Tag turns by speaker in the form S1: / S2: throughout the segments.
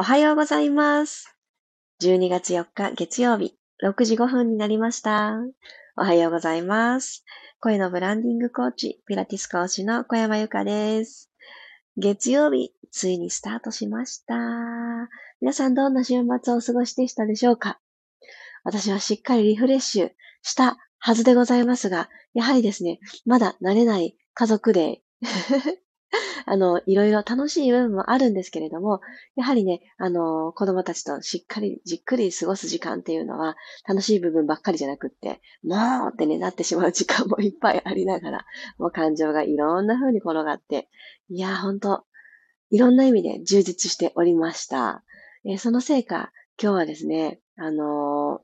S1: おはようございます。12月4日月曜日、6時5分になりました。おはようございます。声のブランディングコーチ、ピラティス講師の小山由かです。月曜日、ついにスタートしました。皆さんどんな週末をお過ごしでしたでしょうか？私はしっかりリフレッシュしたはずでございますが、やはりですね、まだ慣れない家族で あの、いろいろ楽しい部分もあるんですけれども、やはりね、あの、子供たちとしっかりじっくり過ごす時間っていうのは、楽しい部分ばっかりじゃなくって、もうってね、なってしまう時間もいっぱいありながら、もう感情がいろんな風に転がって、いやー、ほんと、いろんな意味で充実しておりました。えー、そのせいか、今日はですね、あのー、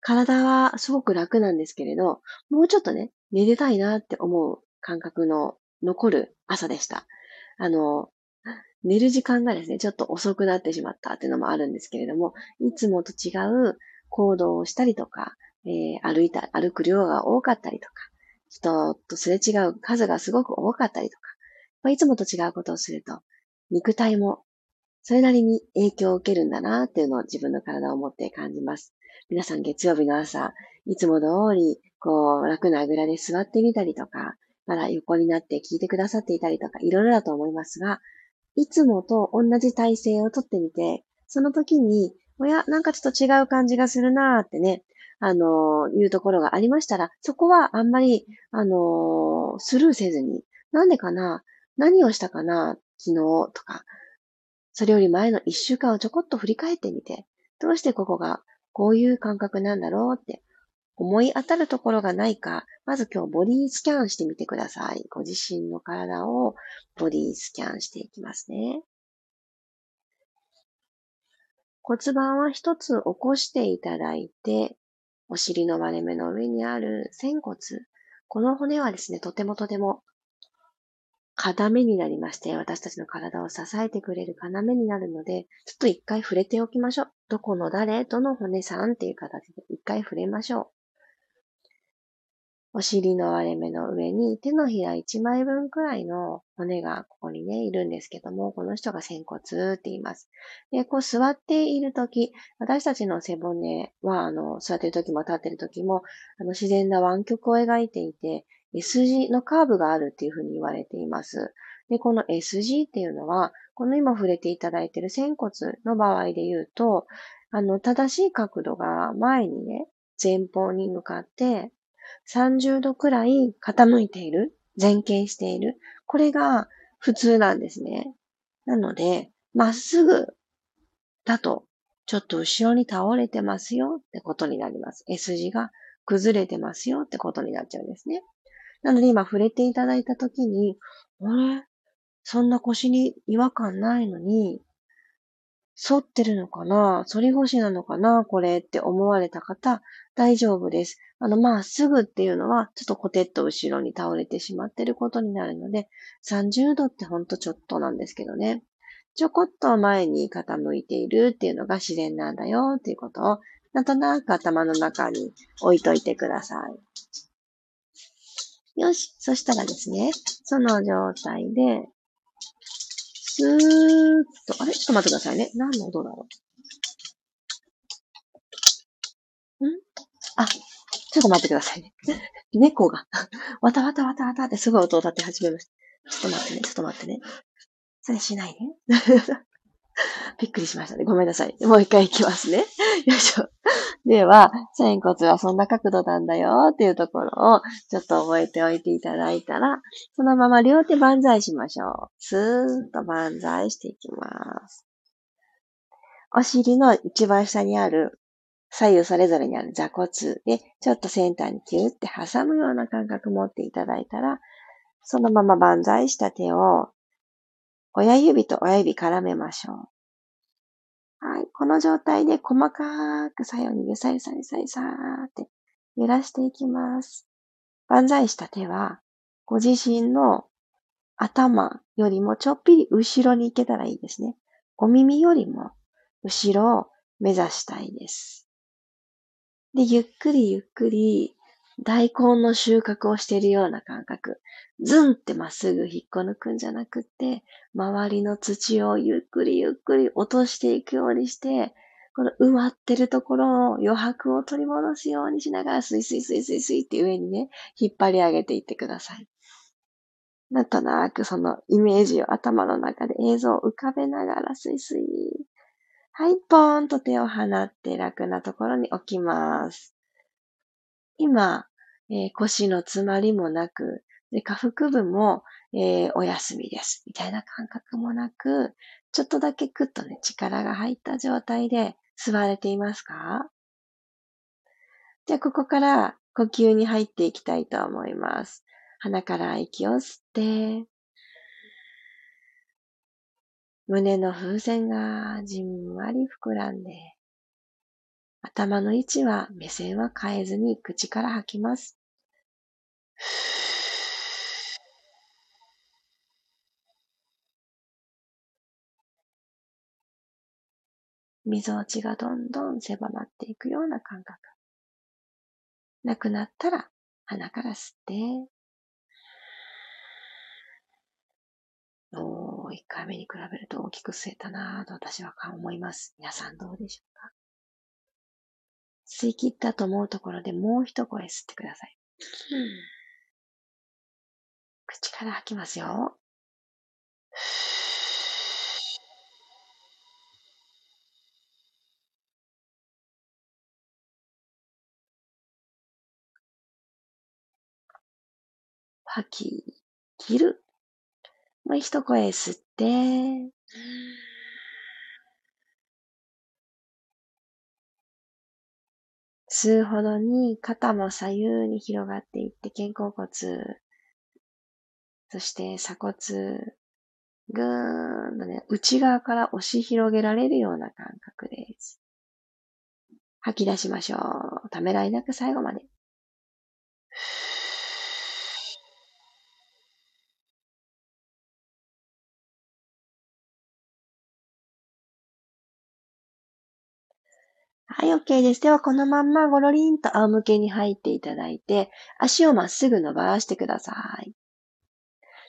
S1: 体はすごく楽なんですけれど、もうちょっとね、寝てたいなって思う感覚の残る朝でした。あの、寝る時間がですね、ちょっと遅くなってしまったっていうのもあるんですけれども、いつもと違う行動をしたりとか、えー、歩いた、歩く量が多かったりとか、人とすれ違う数がすごく多かったりとか、まあ、いつもと違うことをすると、肉体もそれなりに影響を受けるんだなっていうのを自分の体を持って感じます。皆さん月曜日の朝、いつも通り、こう、楽なあぐらで座ってみたりとか、まだ横になって聞いてくださっていたりとか、いろいろだと思いますが、いつもと同じ体勢をとってみて、その時に、おや、なんかちょっと違う感じがするなーってね、あのー、いうところがありましたら、そこはあんまり、あのー、スルーせずに、なんでかな何をしたかな昨日とか、それより前の一週間をちょこっと振り返ってみて、どうしてここがこういう感覚なんだろうって思い当たるところがないか、まず今日ボディスキャンしてみてください。ご自身の体をボディスキャンしていきますね。骨盤は一つ起こしていただいて、お尻の割れ目の上にある仙骨。この骨はですね、とてもとても要になりまして、私たちの体を支えてくれる要になるので、ちょっと一回触れておきましょう。どこの誰？どの骨さん？っていう形で一回触れましょう。お尻の割れ目の上に手のひら1枚分くらいの骨がここにね、いるんですけども、この人が仙骨って言います。で、こう座っているとき、私たちの背骨は、あの、座っているときも立っているときも、あの、自然な湾曲を描いていて、S 字のカーブがあるっていうふうに言われています。で、この S 字っていうのは、この今触れていただいている仙骨の場合で言うと、あの、正しい角度が前にね、前方に向かって30度くらい傾いている、前傾している。これが普通なんですね。なので、まっすぐだと、ちょっと後ろに倒れてますよってことになります。S 字が崩れてますよってことになっちゃうんですね。なので今触れていただいたときに、あれ？そんな腰に違和感ないのに、反ってるのかな？反り腰なのかな？これって思われた方、大丈夫です。あの、まっすぐっていうのは、ちょっとコテッと後ろに倒れてしまってることになるので、30度ってほんとちょっとなんですけどね。ちょこっと前に傾いているっていうのが自然なんだよっていうことを、なんとなく頭の中に置いといてください。よし。そしたらですね、その状態で、スーッと、あれ？ちょっと待ってくださいね。何の音だろう？ん？あ、ちょっと待ってくださいね。猫が、わたわたわたわたってすごい音を立て始めました。ちょっと待ってね、ちょっと待ってね。それしないね。びっくりしましたね。ごめんなさい。もう一回行きますね。よいしょ。では、仙骨はそんな角度なんだよっていうところをちょっと覚えておいていただいたら、そのまま両手万歳しましょう。スーッと万歳していきます。お尻の一番下にある、左右それぞれにある座骨で、ちょっとセンターにキューって挟むような感覚持っていただいたら、そのまま万歳した手を親指と親指絡めましょう。はい。この状態で細かく左右にゆさゆさゆさゆさーって揺らしていきます。万歳した手は、ご自身の頭よりもちょっぴり後ろに行けたらいいですね。お耳よりも後ろを目指したいです。で、ゆっくりゆっくり大根の収穫をしているような感覚。ズンってまっすぐ引っこ抜くんじゃなくって、周りの土をゆっくりゆっくり落としていくようにして、この埋まってるところを余白を取り戻すようにしながら、スイスイスイスイスイって上にね、引っ張り上げていってください。なんとなくそのイメージを頭の中で映像を浮かべながらスイスイ。はい、ポーンと手を放って楽なところに置きます。今、えー、腰の詰まりもなく、で下腹部も、えー、お休みです。みたいな感覚もなく、ちょっとだけクッとね、力が入った状態で座れていますか？じゃあ、ここから呼吸に入っていきたいと思います。鼻から息を吸って、胸の風船がじんわり膨らんで、頭の位置は目線は変えずに口から吐きます。溝落ちがどんどん狭まっていくような感覚。なくなったら鼻から吸って、おー、1回目に比べると大きく吸えたなぁと私は思います。皆さんどうでしょうか？吸い切ったと思うところでもう一声吸ってください。口から吐きますよ。吐き切る。もう一声吸って、吸うほどに肩も左右に広がっていって肩甲骨、そして鎖骨、ぐーんとね、内側から押し広げられるような感覚です。吐き出しましょう。ためらいなく最後まで。はい、OK です。では、このまんまゴロリンと仰向けに入っていただいて、足をまっすぐ伸ばしてください。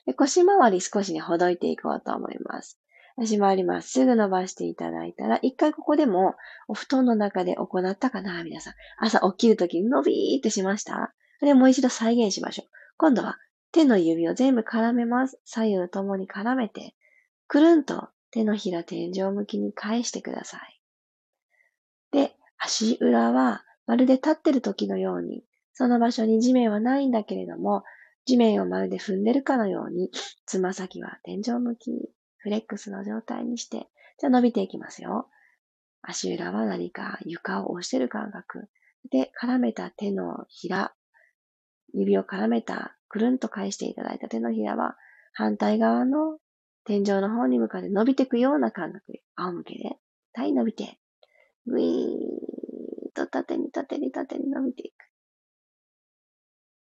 S1: で腰回り少しね、ほどいていこうと思います。足回りまっすぐ伸ばしていただいたら、一回ここでもお布団の中で行ったかな皆さん。朝起きるときに伸びーってしました？で、もう一度再現しましょう。今度は手の指を全部絡めます。左右ともに絡めて、くるんと手のひら天井向きに返してください。で、足裏はまるで立ってる時のように、その場所に地面はないんだけれども、地面をまるで踏んでるかのように、つま先は天井向き、フレックスの状態にして、じゃあ伸びていきますよ。足裏は何か床を押してる感覚。で、絡めた手のひら、指を絡めた、くるんと返していただいた手のひらは、反対側の天井の方に向かって伸びていくような感覚で、仰向けで、はい、伸びて、ぐいーんと縦に縦に縦に伸びていく。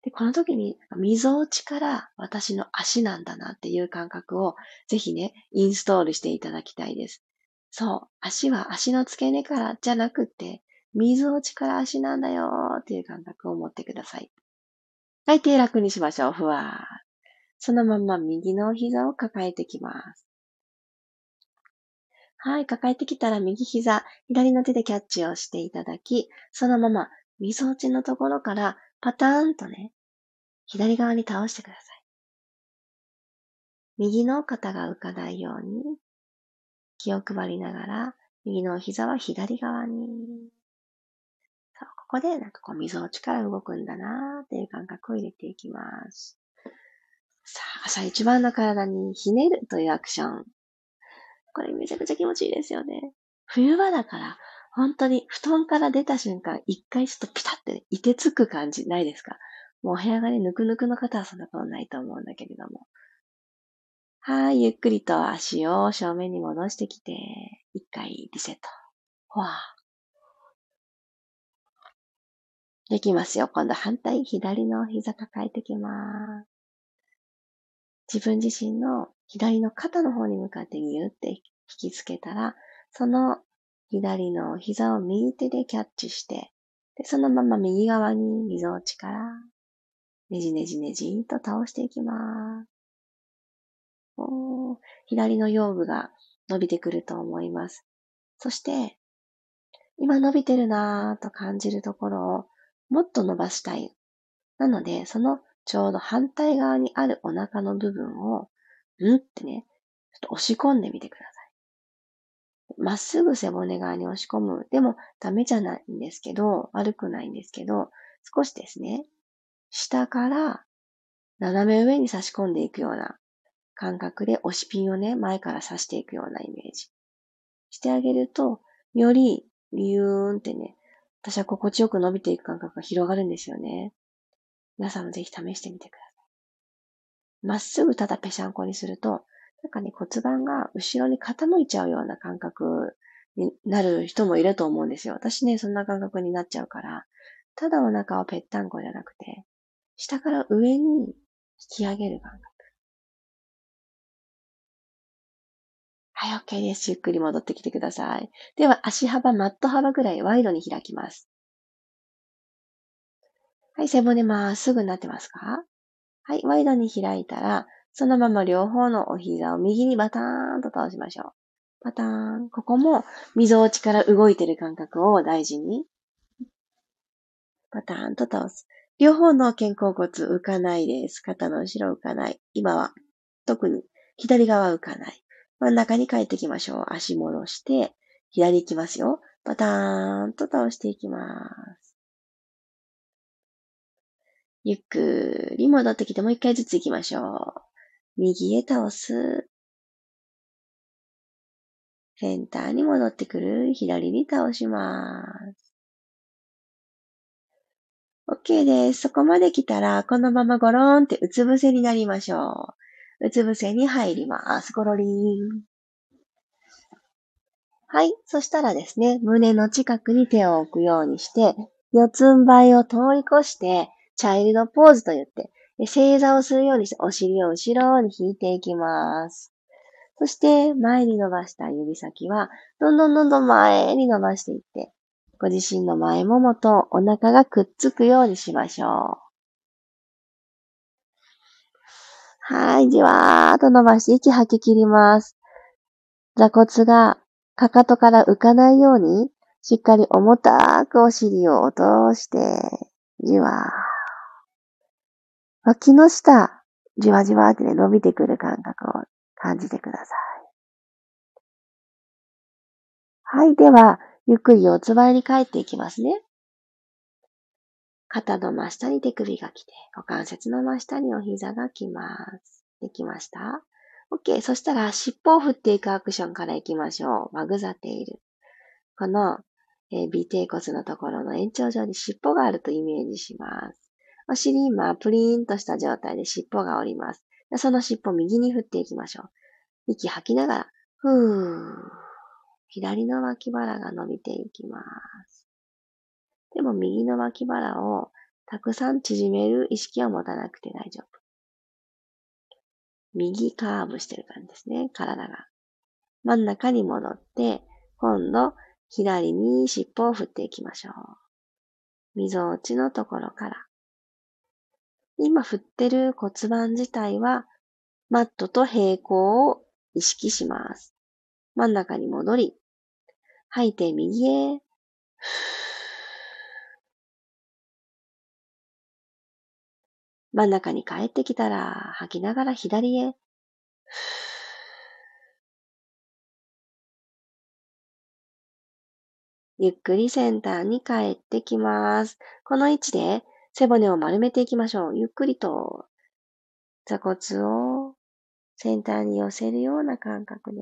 S1: で、この時に、溝落ちから私の足なんだなっていう感覚を、ぜひね、インストールしていただきたいです。そう。足は足の付け根からじゃなくて、水落ちから足なんだよーっていう感覚を持ってください。はい、手楽にしましょう。ふわー。そのまま右の膝を抱えてきます。はい、抱えてきたら右膝、左の手でキャッチをしていただき、そのまま、みそ落ちのところからパターンとね、左側に倒してください。右の肩が浮かないように気を配りながら、右の膝は左側に。そう、ここでなんかこう溝落ちから動くんだなーっていう感覚を入れていきます。さあ、朝一番の体にひねるというアクション。これめちゃくちゃ気持ちいいですよね。冬場だから、本当に布団から出た瞬間、一回ちょっとピタってね、いてつく感じないですか？もうお部屋がね、ぬくぬくの方はそんなことないと思うんだけれども。はい、ゆっくりと足を正面に戻してきて、一回リセット。ほわできますよ。今度反対、左の膝抱えてきます。自分自身の左の肩の方に向かってギュって引きつけたら、その左の膝を右手でキャッチして、で、そのまま右側に溝落ちから、ねじねじねじと倒していきます。お左の腰部が伸びてくると思います。そして、今伸びてるなぁと感じるところをもっと伸ばしたい。なので、そのちょうど反対側にあるお腹の部分を、んってね、ちょっと押し込んでみてください。まっすぐ背骨側に押し込む。でもダメじゃないんですけど、悪くないんですけど、少しですね、下から斜め上に差し込んでいくような感覚で押しピンをね、前から刺していくようなイメージしてあげると、よりビューンってね、私は心地よく伸びていく感覚が広がるんですよね。皆さんもぜひ試してみてください。まっすぐただぺしゃんこにすると、なんかね、骨盤が後ろに傾いちゃうような感覚になる人もいると思うんですよ。私ね、そんな感覚になっちゃうから、ただお腹をぺったんこじゃなくて、下から上に引き上げる感覚。はい、OK です。ゆっくり戻ってきてください。では、足幅、マット幅ぐらいワイドに開きます。はい、背骨まっすぐになってますか？はい、ワイドに開いたら、そのまま両方のお膝を右にバターンと倒しましょう。バターン。ここも、溝落ちから動いてる感覚を大事に。バターンと倒す。両方の肩甲骨浮かないです。肩の後ろ浮かない。今は、特に左側浮かない。真ん中に帰ってきましょう。足戻して、左行きますよ。パターンと倒していきます。ゆっくり戻ってきてもう一回ずつ行きましょう。右へ倒す。センターに戻ってくる。左に倒します。OK です。そこまで来たら、このままゴローンってうつ伏せになりましょう。うつ伏せに入ります。ゴロリン。はい。そしたらですね、胸の近くに手を置くようにして、四つん這いを通り越して、チャイルドポーズと言って、正座をするようにして、お尻を後ろに引いていきます。そして、前に伸ばした指先は、どんどんどんどん前に伸ばしていって、ご自身の前ももとお腹がくっつくようにしましょう。はい、じわーっと伸ばして息吐き切ります。座骨がかかとから浮かないように、しっかり重たくお尻を落として、じわー。脇の下、じわじわってね、伸びてくる感覚を感じてください。はい、では、ゆっくり四つ倍に帰っていきますね。肩の真下に手首が来て、股関節の真下にお膝が来ます。できました ?OK。そしたら、尻尾を振っていくアクションから行きましょう。ワグザテール。この、えー、尾低骨のところの延長上に尻尾があるとイメージします。お尻今、プリーンとした状態で尻尾が降ります。その尻尾右に振っていきましょう。息吐きながら、ふー。左の脇腹が伸びていきます。でも右の脇腹をたくさん縮める意識は持たなくて大丈夫。右カーブしてる感じですね、体が。真ん中に戻って、今度左に尻尾を振っていきましょう。溝落ちのところから。今振ってる骨盤自体はマットと平行を意識します。真ん中に戻り、吐いて右へ。真ん中に帰ってきたら、吐きながら左へ。ゆっくりセンターに帰ってきます。この位置で背骨を丸めていきましょう。ゆっくりと座骨をセンターに寄せるような感覚で、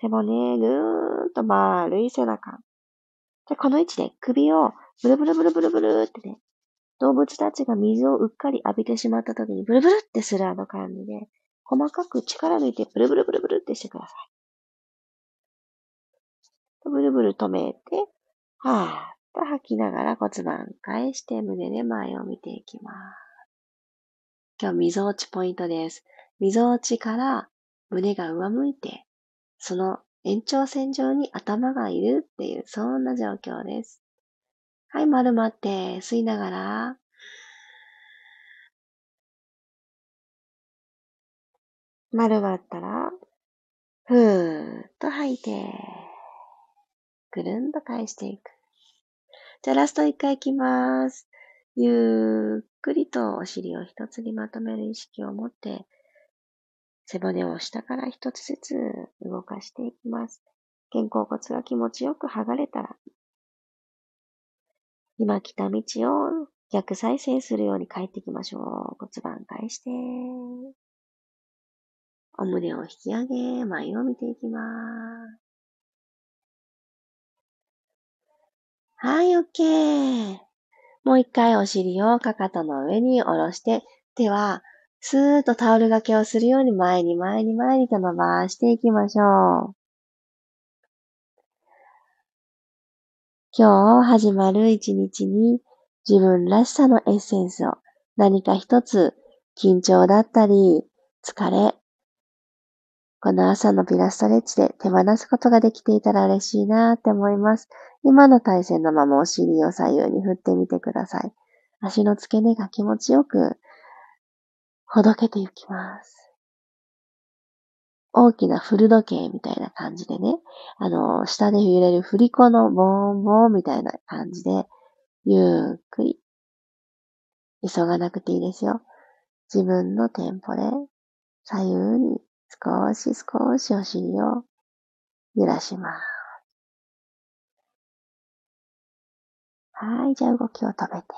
S1: 背骨、ぐーんと丸い背中。で、この位置で首をブルブルブルブルブルってね、動物たちが水をうっかり浴びてしまった時にブルブルってするあの感じで、細かく力抜いてブルブルブルブルってしてください。ブルブル止めて、はーと吐きながら骨盤返して胸で前を見ていきます。今日、溝落ちポイントです。溝落ちから胸が上向いて、その延長線上に頭がいるっていう、そんな状況です。はい、丸まって吸いながら、丸まったら、ふーっと吐いて、ぐるんと返していく。じゃあラスト一回いきます。ゆっくりとお尻を一つにまとめる意識を持って、背骨を下から一つずつ動かしていきます。肩甲骨が気持ちよく剥がれたら、今来た道を逆再生するように帰っていきましょう。骨盤返して、お胸を引き上げ、前を見ていきます。はい、OK。もう一回お尻をかかとの上に下ろして、手はスーッとタオル掛けをするように前に前に前にと伸ばしていきましょう。今日始まる一日に自分らしさのエッセンスを何か一つ緊張だったり疲れ、この朝のピラストレッチで手放すことができていたら嬉しいなって思います。今の体勢のままお尻を左右に振ってみてください。足の付け根が気持ちよくほどけていきます。大きな古時計みたいな感じでね、あの、下で揺れる振り子のボーンボーンみたいな感じで、ゆっくり、急がなくていいですよ。自分のテンポで、左右に少し少しお尻を揺らします。はい、じゃあ動きを止めて。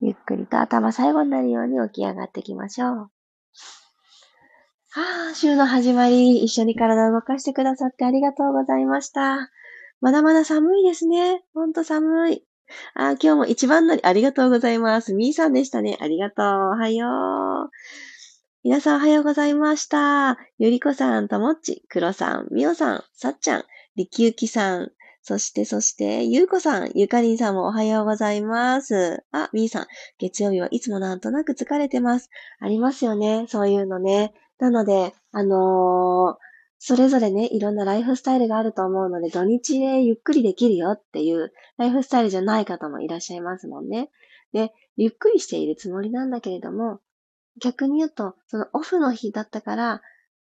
S1: ゆっくりと頭最後になるように起き上がっていきましょう。はあ、週の始まり、一緒に体を動かしてくださってありがとうございました。まだまだ寒いですね。ほんと寒い。あ今日も一番乗りありがとうございます。みーさんでしたね。ありがとう。おはよう。皆さんおはようございました。ゆりこさん、ともっち、くろさん、みおさん、さっちゃん、りきゆきさん、そして、そして、ゆうこさん、ゆかりんさんもおはようございます。あ、みーさん、月曜日はいつもなんとなく疲れてます。ありますよね。そういうのね。なので、あのー、それぞれね、いろんなライフスタイルがあると思うので、土日でゆっくりできるよっていうライフスタイルじゃない方もいらっしゃいますもんね。で、ゆっくりしているつもりなんだけれども、逆に言うと、そのオフの日だったから、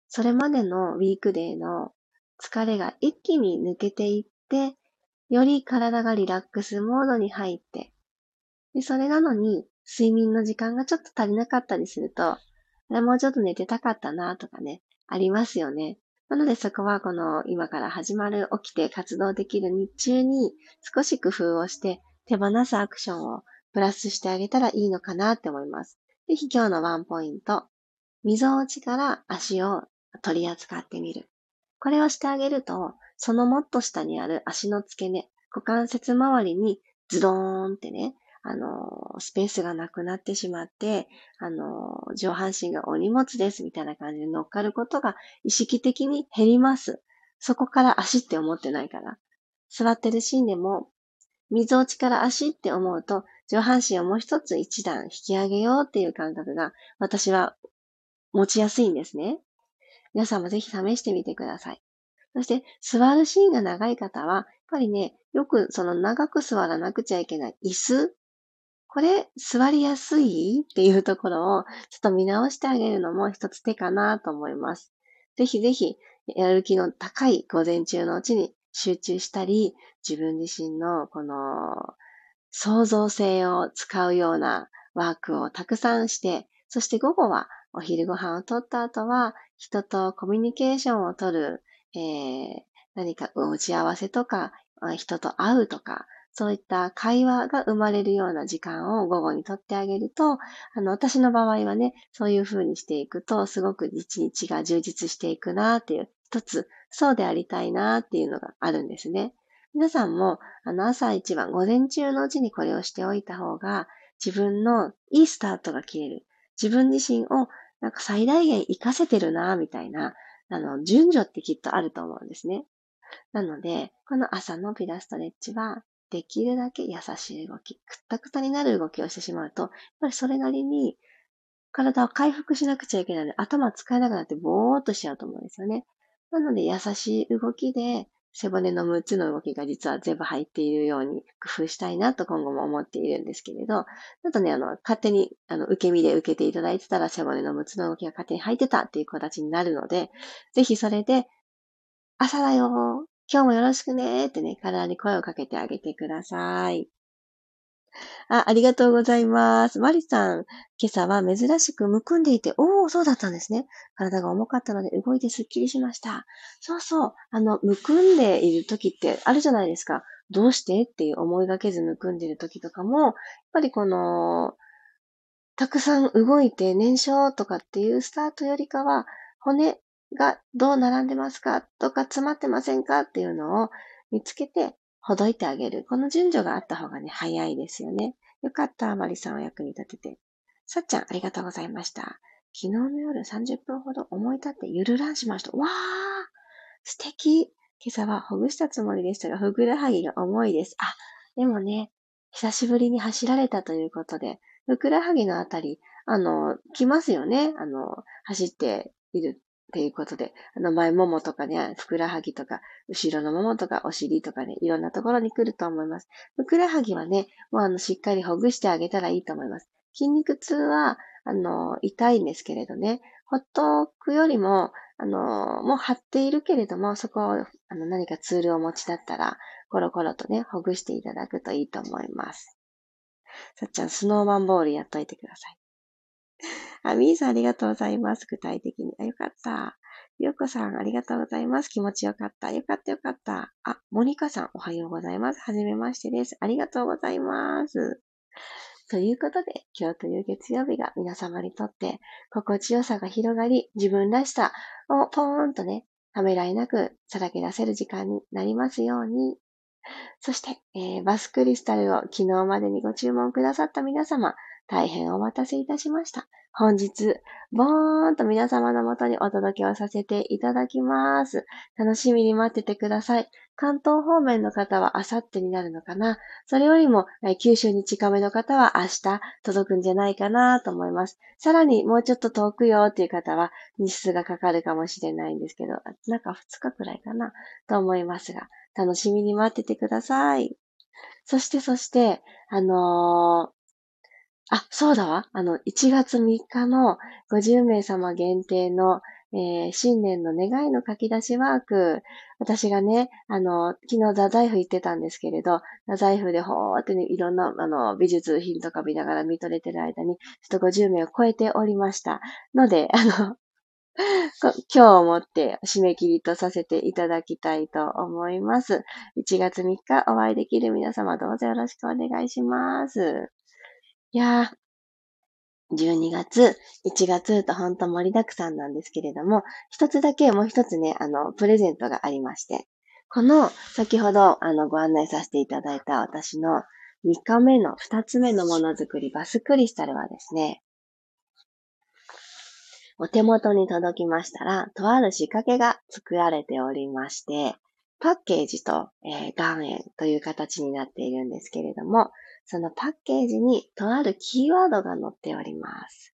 S1: それまでのウィークデーの疲れが一気に抜けていって、より体がリラックスモードに入って、で、それなのに、睡眠の時間がちょっと足りなかったりすると、もうちょっと寝てたかったなとかね、ありますよね。なのでそこはこの今から始まる起きて活動できる日中に少し工夫をして手放すアクションをプラスしてあげたらいいのかなって思います。ぜひ今日のワンポイント。溝落ちから足を取り扱ってみる。これをしてあげると、そのもっと下にある足の付け根、股関節周りにズドーンってね、あの、スペースがなくなってしまって、あの、上半身がお荷物ですみたいな感じで乗っかることが意識的に減ります。そこから足って思ってないから。座ってるシーンでも、水落ちから足って思うと、上半身をもう一つ一段引き上げようっていう感覚が私は持ちやすいんですね。皆さんもぜひ試してみてください。そして、座るシーンが長い方は、やっぱりね、よくその長く座らなくちゃいけない椅子。これ、座りやすいっていうところを、ちょっと見直してあげるのも一つ手かなと思います。ぜひぜひ、やる気の高い午前中のうちに集中したり、自分自身のこの創造性を使うようなワークをたくさんして、そして午後はお昼ご飯をとった後は人とコミュニケーションをとるえー、何か打ち合わせとか、人と会うとか、そういった会話が生まれるような時間を午後にとってあげると、あの、私の場合はね、そういう風にしていくと、すごく一日が充実していくなっていう、一つ、そうでありたいなっていうのがあるんですね。皆さんも、あの、朝一番、午前中のうちにこれをしておいた方が、自分のいいスタートが切れる。自分自身を、なんか最大限活かせてるなみたいな、あの、順序ってきっとあると思うんですね。なので、この朝のピラストレッチは、できるだけ優しい動き、くったくたになる動きをしてしまうと、やっぱりそれなりに体を回復しなくちゃいけないので、頭使えなくなってぼーっとしちゃうと思うんですよね。なので、優しい動きで、背骨の6つの動きが実は全部入っているように工夫したいなと今後も思っているんですけれど、ちょっとね、あの、勝手に、あの、受け身で受けていただいてたら背骨の6つの動きが勝手に入ってたっていう形になるので、ぜひそれで、朝だよ今日もよろしくねってね、体に声をかけてあげてください。あ、ありがとうございます。マリさん、今朝は珍しくむくんでいて、おー、そうだったんですね。体が重かったので動いてすっきりしました。そうそう、あの、むくんでいる時ってあるじゃないですか。どうしてっていう思いがけずむくんでいる時とかも、やっぱりこの、たくさん動いて燃焼とかっていうスタートよりかは、骨がどう並んでますか？とか詰まってませんか？っていうのを見つけてほどいてあげる。この順序があった方がね、早いですよね。よかった、マリさんを役に立てて。さっちゃん、ありがとうございました。昨日の夜30分ほど思い立ってゆるらんしました。わー素敵今朝はほぐしたつもりでしたが、ふぐらはぎが重いです。あ、でもね、久しぶりに走られたということで、ふくらはぎのあたり、あの、来ますよね。あの、走っているっていうことで、あの前ももとかね、ふくらはぎとか、後ろのももとか、お尻とかね、いろんなところに来ると思います。ふくらはぎはね、もうあの、しっかりほぐしてあげたらいいと思います。筋肉痛は、あの、痛いんですけれどね、ほっとくよりも、あの、もう張っているけれども、そこを、あの、何かツールをお持ちだったら、コロコロとね、ほぐしていただくといいと思います。さっちゃん、スノーマンボールやっといてください。あ、みーさんありがとうございます。具体的に。あ、よかった。よこさんありがとうございます。気持ちよかった。よかったよかった。あ、モニカさんおはようございます。はじめましてです。ありがとうございます。ということで、今日という月曜日が皆様にとって心地よさが広がり、自分らしさをポーンとね、ためらいなくさらけ出せる時間になりますように。そして、えー、バスクリスタルを昨日までにご注文くださった皆様、大変お待たせいたしました。本日、ボーンと皆様のもとにお届けをさせていただきます。楽しみに待っててください。関東方面の方はあさってになるのかなそれよりも、九州に近めの方は明日届くんじゃないかなと思います。さらにもうちょっと遠くよっていう方は日数がかかるかもしれないんですけど、なんか2日くらいかなと思いますが、楽しみに待っててください。そしてそして、あのーあ、そうだわ。あの、1月3日の50名様限定の、えー、新年の願いの書き出しワーク。私がね、あの、昨日ザザイフ行ってたんですけれど、ザザイフでほーってね、いろんな、あの、美術品とか見ながら見とれてる間に、ちょっと50名を超えておりました。ので、あの、今日をもって締め切りとさせていただきたいと思います。1月3日お会いできる皆様どうぞよろしくお願いします。いやー、12月、1月とほんと盛りだくさんなんですけれども、一つだけもう一つね、あの、プレゼントがありまして、この、先ほど、あの、ご案内させていただいた私の2日目の2つ目のものづくり、バスクリスタルはですね、お手元に届きましたら、とある仕掛けが作られておりまして、パッケージと、えー、岩塩という形になっているんですけれども、そのパッケージにとあるキーワードが載っております。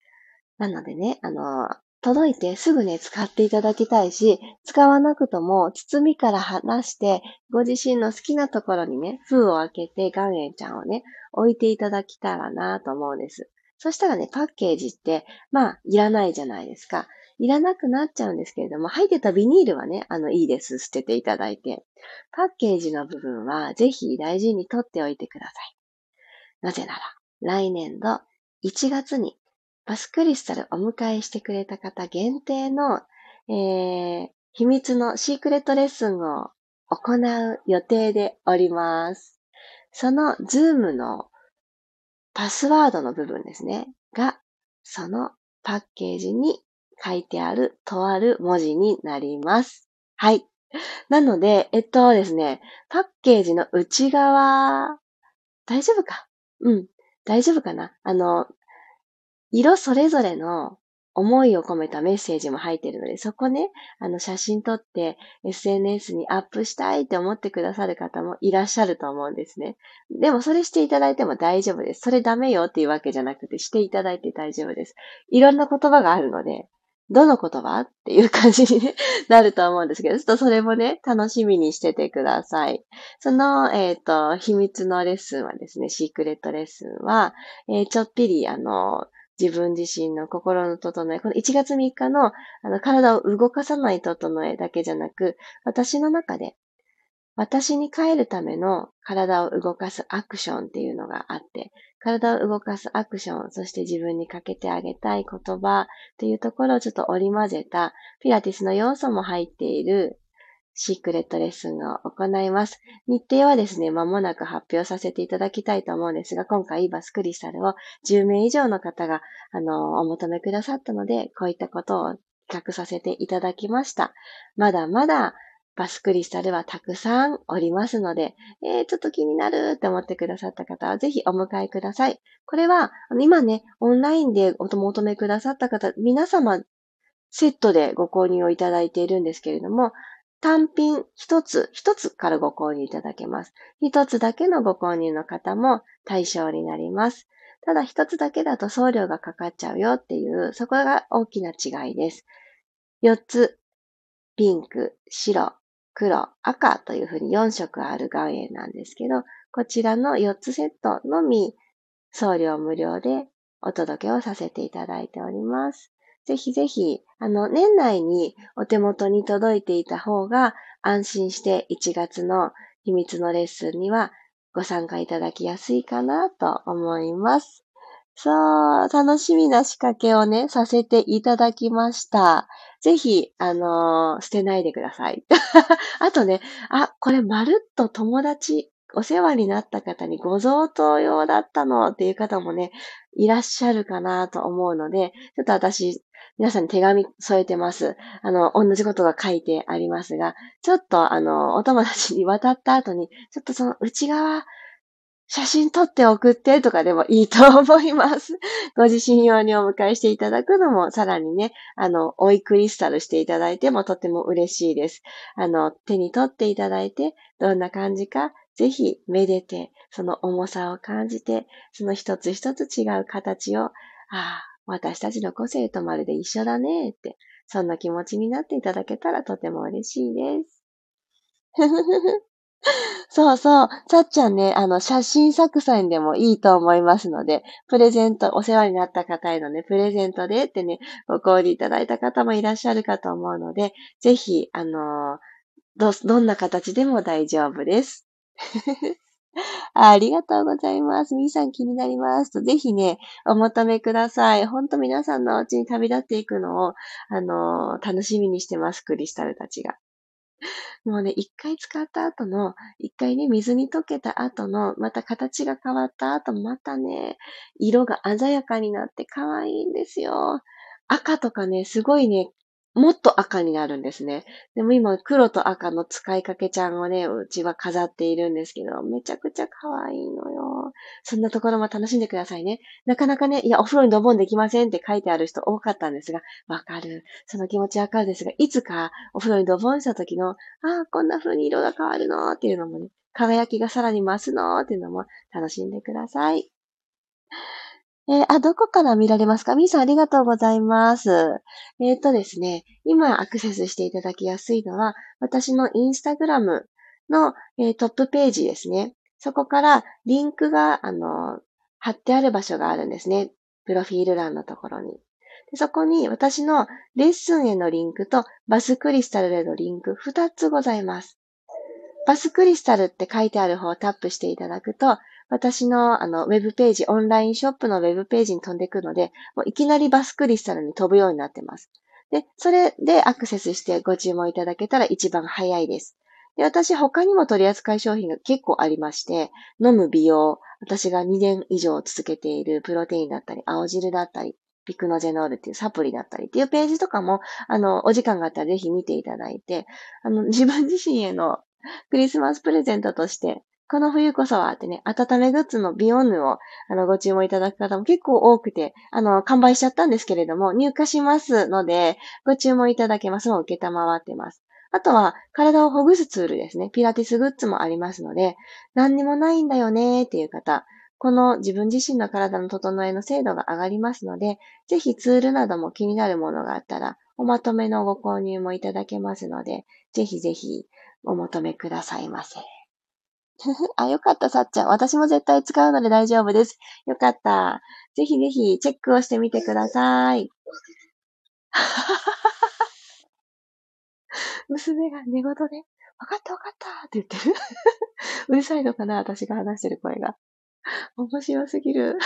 S1: なのでね、あの、届いてすぐね、使っていただきたいし、使わなくとも包みから離して、ご自身の好きなところにね、封を開けて岩塩ちゃんをね、置いていただきたらなと思うんです。そしたらね、パッケージって、まあ、いらないじゃないですか。いらなくなっちゃうんですけれども、入ってたビニールはね、あの、いいです。捨てていただいて。パッケージの部分は、ぜひ大事に取っておいてください。なぜなら、来年度1月にバスクリスタルお迎えしてくれた方限定の、えー、秘密のシークレットレッスンを行う予定でおります。そのズームのパスワードの部分ですね、が、そのパッケージに書いてあるとある文字になります。はい。なので、えっとですね、パッケージの内側、大丈夫か？うん。大丈夫かな？あの、色それぞれの思いを込めたメッセージも入ってるので、そこね、あの写真撮って SNS にアップしたいって思ってくださる方もいらっしゃると思うんですね。でもそれしていただいても大丈夫です。それダメよっていうわけじゃなくてしていただいて大丈夫です。いろんな言葉があるので、どの言葉？っていう感じに、なると思うんですけど、ちょっとそれもね、楽しみにしててください。その、えっ、ー、と、秘密のレッスンはですね、シークレットレッスンは、えー、ちょっぴり、あの、自分自身の心の整え、この1月3日のあの体を動かさない整えだけじゃなく、私の中で私に帰るための体を動かすアクションっていうのがあって、体を動かすアクション、そして自分にかけてあげたい言葉っていうところをちょっと織り交ぜたピラティスの要素も入っているシークレットレッスンを行います。日程はですね、間もなく発表させていただきたいと思うんですが、今回バスクリスタルを10名以上の方が、あの、お求めくださったので、こういったことを企画させていただきました。まだまだバスクリスタルはたくさんおりますので、えー、ちょっと気になるって思ってくださった方はぜひお迎えください。これは、今ね、オンラインでお求めくださった方、皆様、セットでご購入をいただいているんですけれども、単品一つ、一つからご購入いただけます。一つだけのご購入の方も対象になります。ただ一つだけだと送料がかかっちゃうよっていう、そこが大きな違いです。四つ、ピンク、白、黒、赤というふうに4色ある岩塩なんですけど、こちらの4つセットのみ送料無料でお届けをさせていただいております。ぜひぜひ、あの、年内にお手元に届いていた方が安心して1月の秘密のレッスンにはご参加いただきやすいかなと思います。そう、楽しみな仕掛けをね、させていただきました。ぜひ、あのー、捨てないでください。あとね、あ、これまるっと友達、お世話になった方にご贈答用だったのっていう方もね、いらっしゃるかなと思うので、ちょっと私、皆さんに手紙添えてます。あの、同じことが書いてありますが、ちょっとあの、お友達に渡った後に、ちょっとその内側、写真撮って送ってとかでもいいと思います。ご自身用にお迎えしていただくのも、さらにね、あの、追いクリスタルしていただいてもとても嬉しいです。あの、手に取っていただいて、どんな感じか、ぜひ、めでて、その重さを感じて、その一つ一つ違う形を、ああ、私たちの個性とまるで一緒だねって、そんな気持ちになっていただけたらとても嬉しいです。ふふふ そうそう。さっちゃんね、あの、写真作戦でもいいと思いますので、プレゼント、お世話になった方へのね、プレゼントでってね、ご購入いただいた方もいらっしゃるかと思うので、ぜひ、あのど、どんな形でも大丈夫です。ありがとうございます。みーさん気になりますと、ぜひね、お求めください。ほんと皆さんのお家に旅立っていくのを、あの楽しみにしてます、クリスタルたちが。もうね、一回使った後の、一回ね、水に溶けた後の、また形が変わった後、またね、色が鮮やかになって可愛いんですよ。赤とかね、すごいね、もっと赤になるんですね。でも今、黒と赤の使いかけちゃんをね、うちは飾っているんですけど、めちゃくちゃ可愛いのよ。そんなところも楽しんでくださいね。なかなかね、いや、お風呂にドボンできませんって書いてある人多かったんですが、わかる。その気持ちわかるですが、いつかお風呂にドボンした時の、ああ、こんな風に色が変わるのっていうのもね、輝きがさらに増すのっていうのも楽しんでください。えー、あ、どこから見られますか？みーさんありがとうございます。えっ、ー、とですね、今アクセスしていただきやすいのは、私のインスタグラムの、えー、トップページですね。そこからリンクが、あの、貼ってある場所があるんですね。プロフィール欄のところに。でそこに私のレッスンへのリンクとバスクリスタルへのリンク2つございます。バスクリスタルって書いてある方をタップしていただくと、私のあの、ウェブページ、オンラインショップのウェブページに飛んでいくので、もういきなりバスクリスタルに飛ぶようになってます。で、それでアクセスしてご注文いただけたら一番早いです。で、私他にも取り扱い商品が結構ありまして、飲む美容、私が2年以上続けているプロテインだったり、青汁だったり、ピクノジェノールっていうサプリだったりっていうページとかも、あの、お時間があったらぜひ見ていただいて、あの、自分自身へのクリスマスプレゼントとして、この冬こそはってね、温めグッズのビヨンヌをあのご注文いただく方も結構多くて、あの、完売しちゃったんですけれども、入荷しますので、ご注文いただけます。もう受けたまわってます。あとは、体をほぐすツールですね。ピラティスグッズもありますので、何にもないんだよねーっていう方、この自分自身の体の整えの精度が上がりますので、ぜひツールなども気になるものがあったら、おまとめのご購入もいただけますので、ぜひぜひお求めくださいませ。あ、よかった、さっちゃん。私も絶対使うので大丈夫です。よかった。ぜひぜひチェックをしてみてください。娘が寝言で、わかったわかったって言ってる。うるさいのかな私が話してる声が。面白すぎる。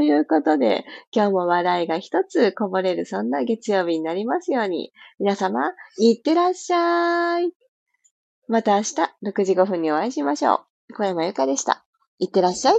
S1: ということで、今日も笑いが一つこぼれるそんな月曜日になりますように、皆様、いってらっしゃい。また明日6時5分にお会いしましょう。小山由かでした。いってらっしゃい。